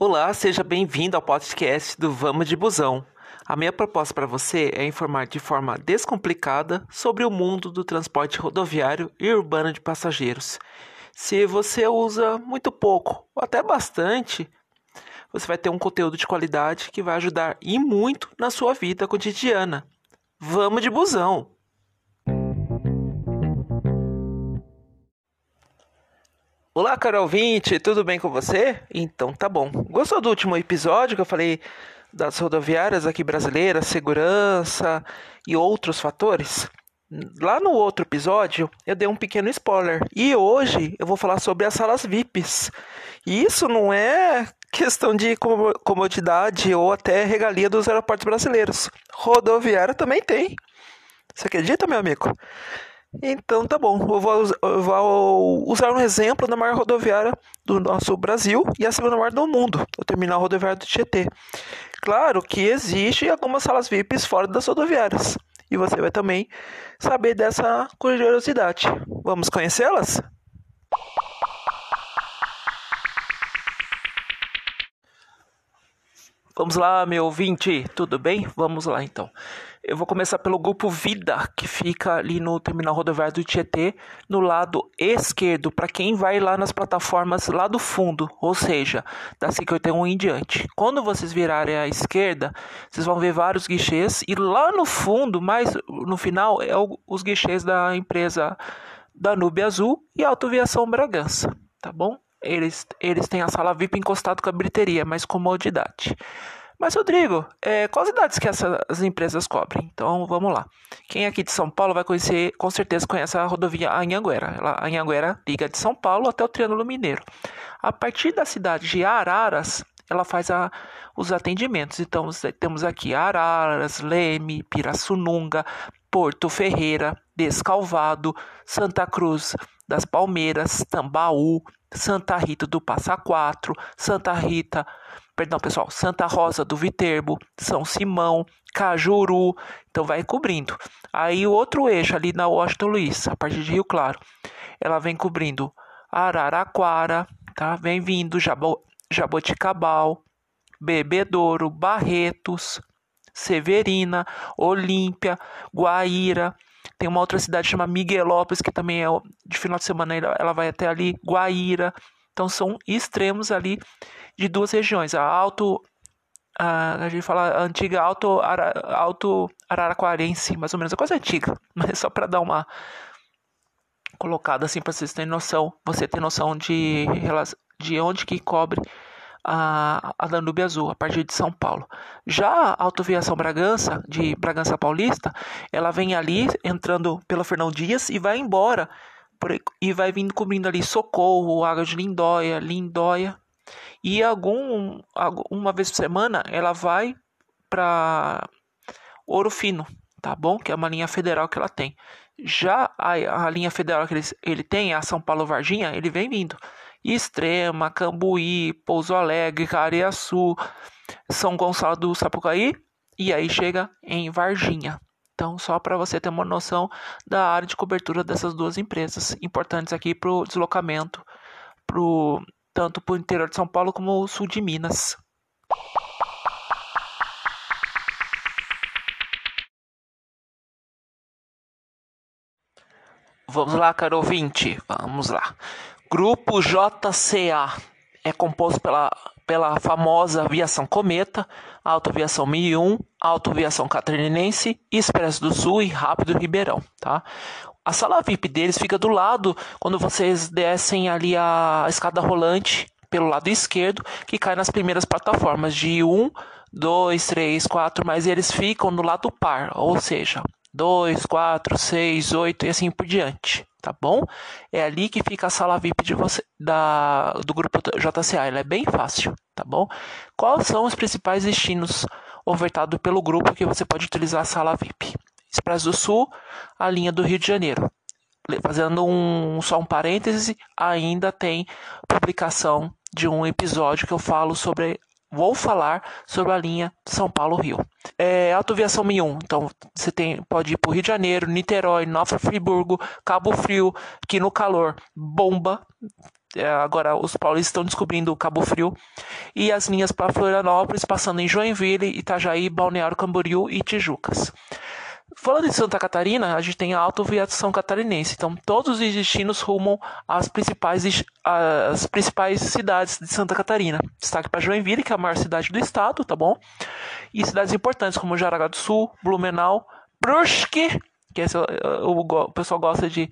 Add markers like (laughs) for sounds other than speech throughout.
Olá, seja bem-vindo ao podcast do Vamos de Busão. A minha proposta para você é informar de forma descomplicada sobre o mundo do transporte rodoviário e urbano de passageiros. Se você usa muito pouco ou até bastante, você vai ter um conteúdo de qualidade que vai ajudar e muito na sua vida cotidiana. Vamos de busão! Olá, Carol 20, tudo bem com você? Então tá bom. Gostou do último episódio que eu falei das rodoviárias aqui brasileiras, segurança e outros fatores? Lá no outro episódio eu dei um pequeno spoiler e hoje eu vou falar sobre as salas VIPs. E isso não é questão de comodidade ou até regalia dos aeroportos brasileiros. Rodoviária também tem. Você acredita, meu amigo? Então tá bom, eu vou, eu vou, usar um exemplo da maior rodoviária do nosso Brasil e a segunda maior do mundo, o terminal rodoviário do Tietê. Claro que existe algumas salas VIPs fora das rodoviárias e você vai também saber dessa curiosidade. Vamos conhecê-las? Vamos lá, meu ouvinte, tudo bem? Vamos lá então. Eu vou começar pelo grupo Vida, que fica ali no terminal rodoviário do Tietê, no lado esquerdo, para quem vai lá nas plataformas lá do fundo, ou seja, da 51 em diante. Quando vocês virarem à esquerda, vocês vão ver vários guichês e lá no fundo, mais no final, é o, os guichês da empresa Danube Azul e Autoviação Bragança, tá bom? Eles, eles têm a sala VIP encostado com a bilheteria, mais comodidade. Mas, Rodrigo, é, quais idades que essas empresas cobrem? Então, vamos lá. Quem é aqui de São Paulo vai conhecer, com certeza conhece a rodovia Anhanguera. a Anhanguera liga de São Paulo até o Triângulo Mineiro. A partir da cidade de Araras, ela faz a, os atendimentos. Então, temos aqui Araras, Leme, Pirassununga, Porto Ferreira, Descalvado, Santa Cruz das Palmeiras, Tambaú, Santa Rita do Passa Quatro, Santa Rita perdão pessoal, Santa Rosa do Viterbo, São Simão, Cajuru, então vai cobrindo. Aí o outro eixo ali na Washington Luiz, a partir de Rio Claro, ela vem cobrindo Araraquara, tá? Vem vindo Jabo, Jaboticabal, Bebedouro, Barretos, Severina, Olímpia, Guaíra. Tem uma outra cidade chamada Miguelópolis, que também é de final de semana, ela vai até ali, Guaíra. Então são extremos ali de duas regiões, a Alto a, a gente fala a antiga Alto, Ara, Alto Araraquarense, mais ou menos, a coisa antiga, (laughs) mas só para dar uma colocada assim para vocês terem noção, você ter noção de de onde que cobre a, a Danube Azul, a partir de São Paulo. Já a Autoviação Bragança, de Bragança Paulista, ela vem ali entrando pela Fernão Dias e vai embora e vai vindo cobrindo ali Socorro, Água de Lindóia, Lindóia, e algum, uma vez por semana ela vai para Ouro Fino, tá bom? Que é uma linha federal que ela tem. Já a, a linha federal que ele, ele tem, a São Paulo Varginha, ele vem vindo. Extrema, Cambuí, Pouso Alegre, Cariaçu, São Gonçalo do Sapucaí e aí chega em Varginha. Então, só para você ter uma noção da área de cobertura dessas duas empresas, importantes aqui para o deslocamento pro, tanto para o interior de São Paulo como o sul de Minas. Vamos lá, caro ouvinte, vamos lá. Grupo JCA é composto pela, pela famosa aviação Cometa, Autoaviação 1001, Autoaviação Catarinense, Expresso do Sul e Rápido Ribeirão, tá? A sala VIP deles fica do lado quando vocês descem ali a escada rolante pelo lado esquerdo, que cai nas primeiras plataformas de 1, 2, 3, 4, mas eles ficam no lado par, ou seja, 2, 4, 6, 8 e assim por diante, tá bom? É ali que fica a sala VIP de você, da, do grupo JCA, ela é bem fácil, tá bom? Quais são os principais destinos ofertados pelo grupo que você pode utilizar a sala VIP? Expresso do Sul, a linha do Rio de Janeiro. Fazendo um, só um parêntese, ainda tem publicação de um episódio que eu falo sobre. Vou falar sobre a linha São Paulo-Rio. É, Autoviação 1001. Então, você tem, pode ir para o Rio de Janeiro, Niterói, Nova Friburgo, Cabo Frio, que no calor bomba. É, agora os paulistas estão descobrindo Cabo Frio e as linhas para Florianópolis, passando em Joinville, Itajaí, Balneário Camboriú e Tijucas. Falando de Santa Catarina, a gente tem a autoaviação catarinense. Então, todos os destinos rumam às principais, às principais cidades de Santa Catarina. Destaque para Joinville, que é a maior cidade do estado, tá bom? E cidades importantes como Jaraguá do Sul, Blumenau, Brusque, que esse, o, o pessoal gosta de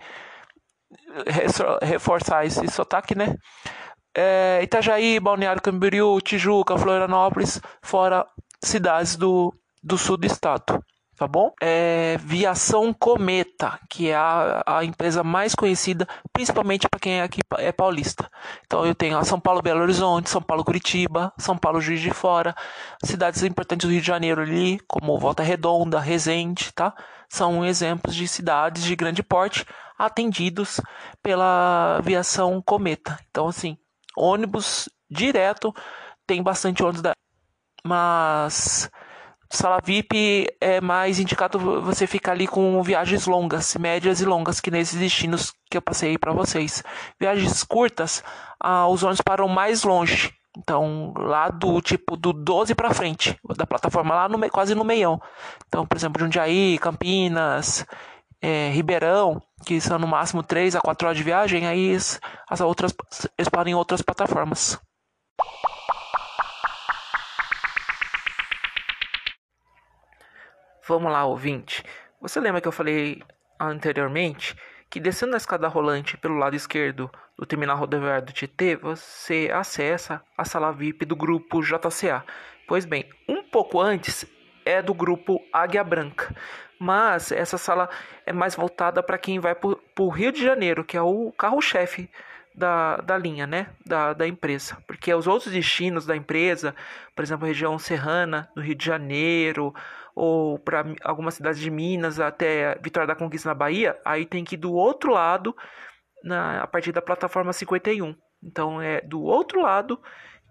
reforçar esse sotaque, né? É, Itajaí, Balneário Camboriú, Tijuca, Florianópolis, fora cidades do, do sul do estado tá bom? É Viação Cometa, que é a, a empresa mais conhecida, principalmente para quem é aqui é paulista. Então eu tenho São Paulo Belo Horizonte, São Paulo Curitiba, São Paulo Juiz de Fora, cidades importantes do Rio de Janeiro ali, como Volta Redonda, Resende, tá? São exemplos de cidades de grande porte atendidos pela Viação Cometa. Então assim, ônibus direto, tem bastante ônibus da mas Sala VIP é mais indicado você ficar ali com viagens longas, médias e longas, que nesses destinos que eu passei para vocês. Viagens curtas, ah, os ônibus param mais longe. Então, lá do tipo do 12 para frente, da plataforma lá no, quase no meião. Então, por exemplo, Jundiaí, Campinas, é, Ribeirão, que são no máximo 3 a 4 horas de viagem, aí as outras eles param em outras plataformas. Vamos lá, ouvinte. Você lembra que eu falei anteriormente que descendo a escada rolante pelo lado esquerdo do terminal rodoviário do Tietê, você acessa a sala VIP do grupo JCA. Pois bem, um pouco antes é do grupo Águia Branca, mas essa sala é mais voltada para quem vai para o Rio de Janeiro, que é o carro-chefe da, da linha, né, da, da empresa, porque os outros destinos da empresa, por exemplo, região serrana do Rio de Janeiro, ou para algumas cidades de Minas até Vitória da Conquista na Bahia, aí tem que ir do outro lado, na, a partir da plataforma 51. Então é do outro lado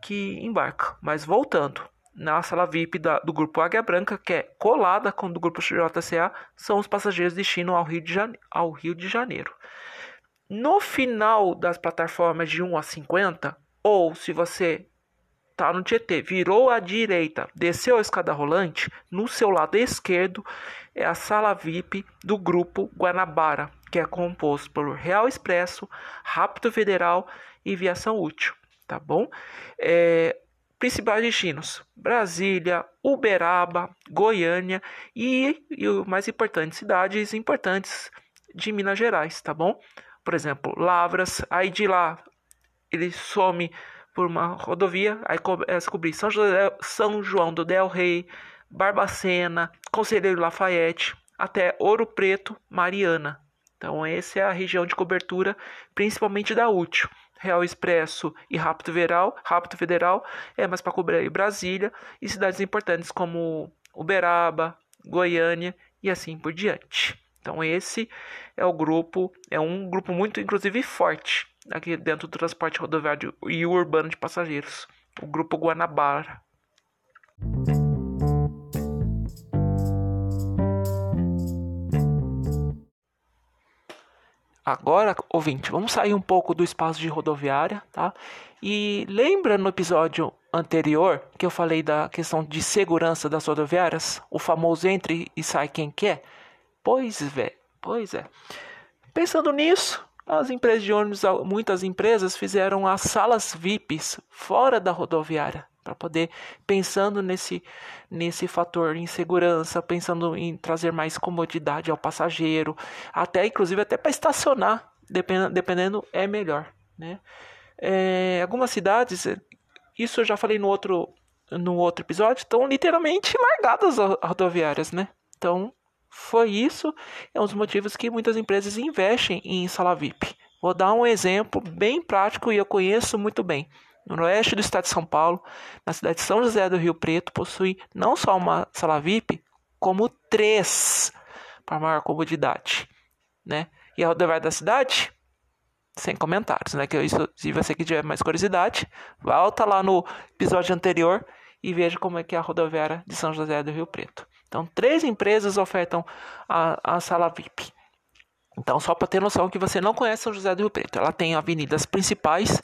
que embarca. Mas voltando, na sala VIP da, do grupo Águia Branca, que é colada com o do grupo JCA, são os passageiros destino ao Rio de, ao Rio de Janeiro. No final das plataformas de 1 a 50, ou se você tá no Tietê, virou à direita, desceu a escada rolante, no seu lado esquerdo é a sala VIP do grupo Guanabara, que é composto por Real Expresso, Rápido Federal e Viação Útil, tá bom? É, principais destinos: Brasília, Uberaba, Goiânia e, e o mais importante, cidades importantes de Minas Gerais, tá bom? Por exemplo, Lavras, aí de lá ele some por uma rodovia, aí começa a cobrir São, José, São João do Del Rey, Barbacena, Conselheiro Lafayette, até Ouro Preto, Mariana. Então, essa é a região de cobertura, principalmente da útil. Real Expresso e Rápido Federal, Rápido Federal é mais para cobrir Brasília e cidades importantes como Uberaba, Goiânia e assim por diante. Então esse é o grupo, é um grupo muito inclusive forte aqui dentro do transporte rodoviário e urbano de passageiros, o Grupo Guanabara. Agora, ouvinte, vamos sair um pouco do espaço de rodoviária, tá? E lembra no episódio anterior que eu falei da questão de segurança das rodoviárias? O famoso entre e sai quem quer? Pois é, pois é. Pensando nisso, as empresas de ônibus, muitas empresas fizeram as salas VIPs fora da rodoviária para poder pensando nesse nesse fator insegurança, pensando em trazer mais comodidade ao passageiro, até inclusive até para estacionar, dependendo, dependendo é melhor, né? É, algumas cidades, isso eu já falei no outro no outro episódio, estão literalmente largadas as rodoviárias, né? Então foi isso, é um dos motivos que muitas empresas investem em sala VIP. Vou dar um exemplo bem prático e eu conheço muito bem. No oeste do estado de São Paulo, na cidade de São José do Rio Preto, possui não só uma sala VIP, como três para maior comodidade, né? E a rodoviária da cidade, sem comentários, né? Que isso, se você que tiver mais curiosidade, volta lá no episódio anterior e veja como é que é a rodoviária de São José do Rio Preto. Então, três empresas ofertam a, a sala VIP. Então, só para ter noção que você não conhece São José do Rio Preto, ela tem avenidas principais.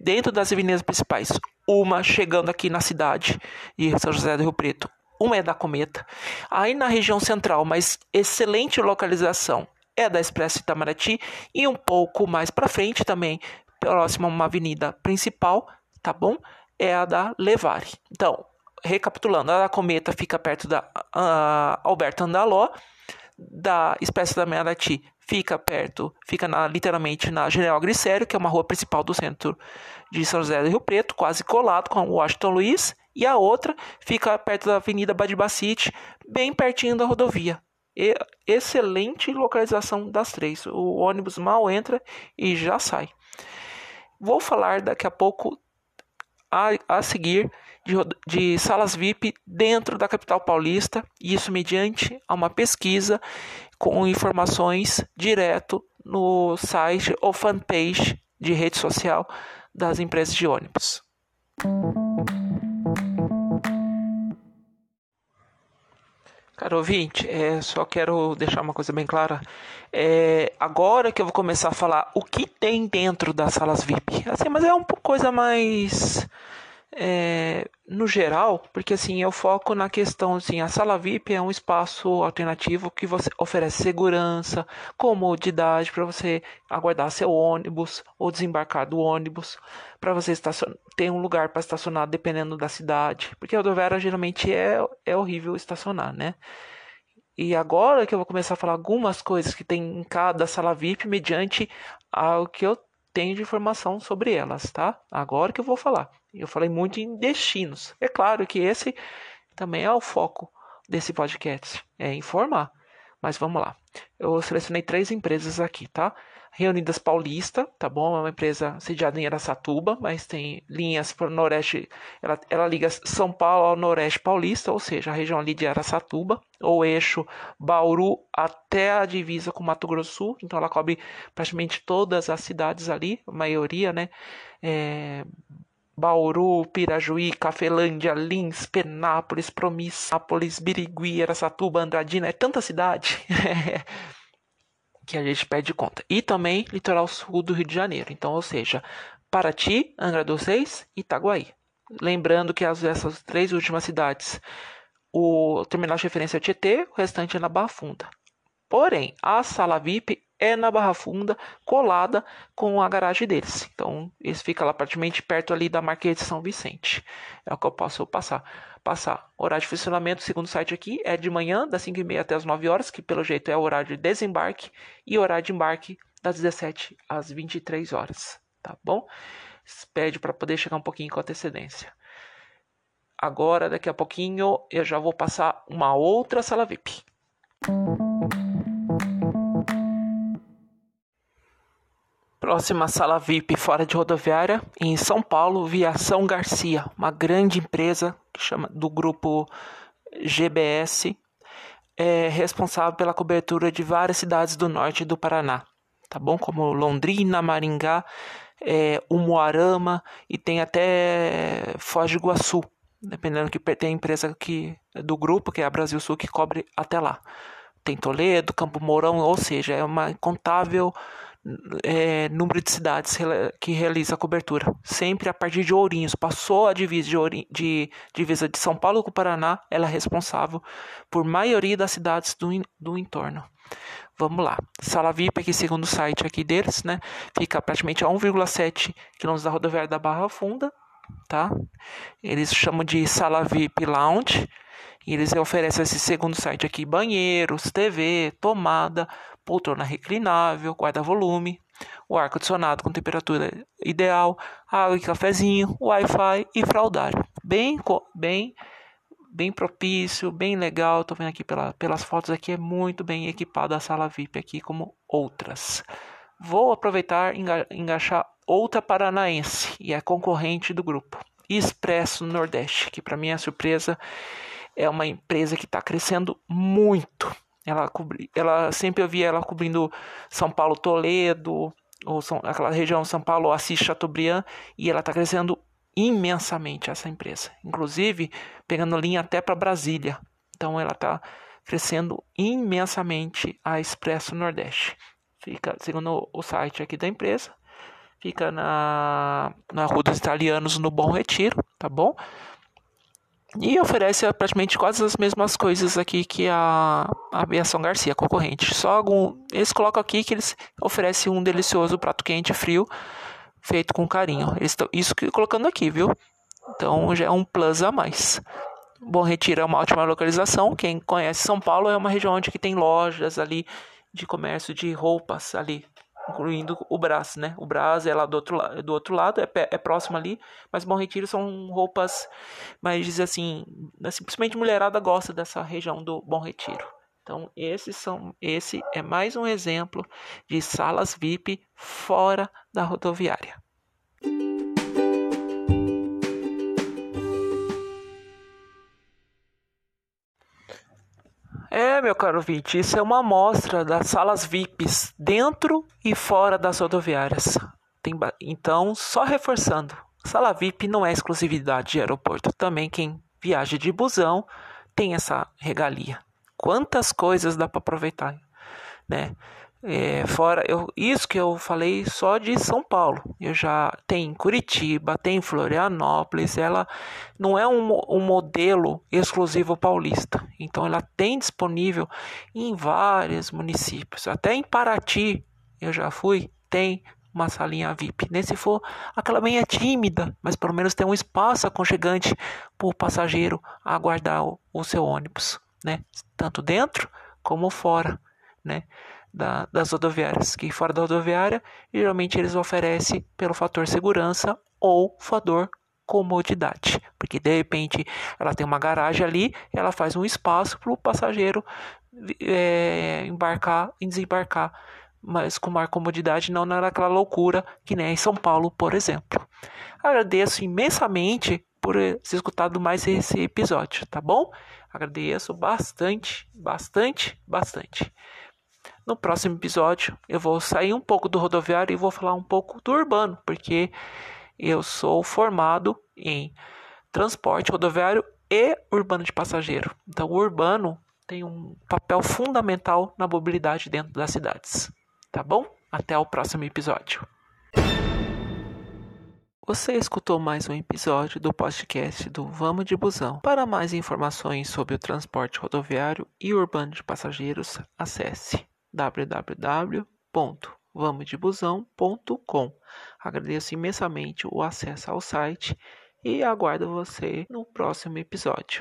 Dentro das avenidas principais, uma chegando aqui na cidade de São José do Rio Preto, uma é da Cometa. Aí na região central, mas excelente localização, é da Expresso Itamaraty e um pouco mais para frente também, próximo a uma avenida principal, tá bom? É a da Levare. Então, recapitulando, a da Cometa fica perto da uh, Alberto Andaló, da Expresso Itamaraty fica perto, fica na, literalmente na General Grissério, que é uma rua principal do centro de São José do Rio Preto, quase colado com o Washington Luiz, e a outra fica perto da Avenida Badibacite, bem pertinho da rodovia. E, excelente localização das três. O ônibus mal entra e já sai. Vou falar daqui a pouco a, a seguir de, de, salas VIP dentro da capital paulista, isso mediante uma pesquisa com informações direto no site ou fanpage de rede social das empresas de ônibus. Caro ouvinte, é, só quero deixar uma coisa bem clara. É, agora que eu vou começar a falar o que tem dentro das salas VIP. Assim, mas é uma coisa mais é, no geral, porque assim eu foco na questão assim, a sala VIP é um espaço alternativo que você oferece segurança, comodidade para você aguardar seu ônibus ou desembarcar do ônibus, para você estacionar, ter um lugar para estacionar dependendo da cidade, porque a rodoviária geralmente é, é horrível estacionar, né? E agora que eu vou começar a falar algumas coisas que tem em cada sala VIP mediante ao que eu tenho de informação sobre elas, tá? Agora que eu vou falar. Eu falei muito em destinos. É claro que esse também é o foco desse podcast, é informar. Mas vamos lá. Eu selecionei três empresas aqui, tá? Reunidas Paulista, tá bom? É uma empresa sediada em Aracatuba, mas tem linhas para o Noroeste. Ela, ela liga São Paulo ao Noroeste Paulista, ou seja, a região ali de Aracatuba, ou eixo Bauru até a divisa com Mato Grosso Sul. Então ela cobre praticamente todas as cidades ali, a maioria, né? É, Bauru, Pirajuí, Cafelândia, Lins, Penápolis, Promissápolis, Birigui, Aracatuba, Andradina, é tanta cidade. (laughs) que a gente pede conta. E também litoral sul do Rio de Janeiro. Então, ou seja, Paraty, Angra dos Reis e Itaguaí. Lembrando que as, essas três últimas cidades, o terminal de referência é Tietê, o restante é na Barra Funda. Porém, a sala VIP é na Barra Funda, colada com a garagem deles. Então, isso fica lá praticamente perto ali da Marquês de São Vicente. É o que eu posso passar passar. Horário de funcionamento, segundo o site aqui, é de manhã, das 5h30 até as 9 horas, que pelo jeito é o horário de desembarque, e horário de embarque das 17 às 23 horas, tá bom? Pede para poder chegar um pouquinho com antecedência. Agora, daqui a pouquinho, eu já vou passar uma outra sala VIP. Próxima sala VIP fora de rodoviária, em São Paulo, Viação Garcia, uma grande empresa que chama do grupo GBS, é responsável pela cobertura de várias cidades do norte do Paraná, tá bom? Como Londrina, Maringá, é, Umuarama e tem até Foz do Iguaçu, dependendo que tem a empresa que, do grupo, que é a Brasil Sul, que cobre até lá. Tem Toledo, Campo Mourão, ou seja, é uma incontável é, número de cidades que realiza a cobertura. Sempre a partir de Ourinhos. Passou a divisa de, Ourinhos, de, divisa de São Paulo com o Paraná, ela é responsável por maioria das cidades do, do entorno. Vamos lá. Sala VIP, aqui segundo o site aqui deles, né? Fica praticamente a 1,7 km da rodoviária da Barra Funda, tá? Eles chamam de Sala VIP Lounge. E eles oferecem esse segundo site aqui: banheiros, TV, tomada, poltrona reclinável, guarda-volume, o ar-condicionado com temperatura ideal, água e cafezinho, Wi-Fi e fraldário. Bem, bem, bem propício, bem legal. Tô vendo aqui pela, pelas fotos aqui é muito bem equipada a sala VIP aqui como outras. Vou aproveitar e engaixar outra paranaense e é concorrente do grupo. Expresso Nordeste, que para minha surpresa é uma empresa que está crescendo muito ela, cobri, ela sempre eu via ela cobrindo São Paulo Toledo, ou São, aquela região São Paulo Assis Chateaubriand, e ela está crescendo imensamente essa empresa. Inclusive pegando linha até para Brasília. Então ela está crescendo imensamente a Expresso Nordeste. fica, segundo o site aqui da empresa, fica na, na Rua dos Italianos, no Bom Retiro, tá bom? E oferece praticamente quase as mesmas coisas aqui que a, a Aviação Garcia, concorrente. Só algum. Eles colocam aqui que eles oferecem um delicioso prato quente frio, feito com carinho. Eles isso que colocando aqui, viu? Então já é um plus a mais. Bom Retiro é uma ótima localização. Quem conhece São Paulo é uma região onde que tem lojas ali de comércio de roupas ali incluindo o Brás, né? O Brás é lá do outro, lado, do outro lado, é, é próximo ali, mas Bom Retiro são roupas, mas assim, simplesmente mulherada gosta dessa região do Bom Retiro. Então, esses são, esse é mais um exemplo de salas VIP fora da rodoviária. É, meu caro ouvinte, isso é uma amostra das salas VIPs dentro e fora das rodoviárias. Tem, então, só reforçando, sala VIP não é exclusividade de aeroporto. Também quem viaja de busão tem essa regalia. Quantas coisas dá para aproveitar, né? É, fora eu, isso que eu falei só de São Paulo. Eu já tem Curitiba, tem Florianópolis. Ela não é um, um modelo exclusivo paulista. Então ela tem disponível em vários municípios. Até em Paraty eu já fui. Tem uma salinha VIP. Nem se for aquela bem tímida, mas pelo menos tem um espaço aconchegante para o passageiro aguardar o, o seu ônibus, né? Tanto dentro como fora, né? Da, das rodoviárias, que fora da rodoviária, geralmente eles oferecem pelo fator segurança ou fator comodidade, porque de repente ela tem uma garagem ali, ela faz um espaço para o passageiro é, embarcar e desembarcar, mas com maior comodidade, não naquela loucura que nem em São Paulo, por exemplo. Agradeço imensamente por ter escutado mais esse episódio, tá bom? Agradeço bastante, bastante, bastante. No próximo episódio, eu vou sair um pouco do rodoviário e vou falar um pouco do urbano, porque eu sou formado em transporte rodoviário e urbano de passageiro. Então, o urbano tem um papel fundamental na mobilidade dentro das cidades. Tá bom? Até o próximo episódio. Você escutou mais um episódio do podcast do Vamos de Busão. Para mais informações sobre o transporte rodoviário e urbano de passageiros, acesse www.vamosdebusão.com. Agradeço imensamente o acesso ao site e aguardo você no próximo episódio.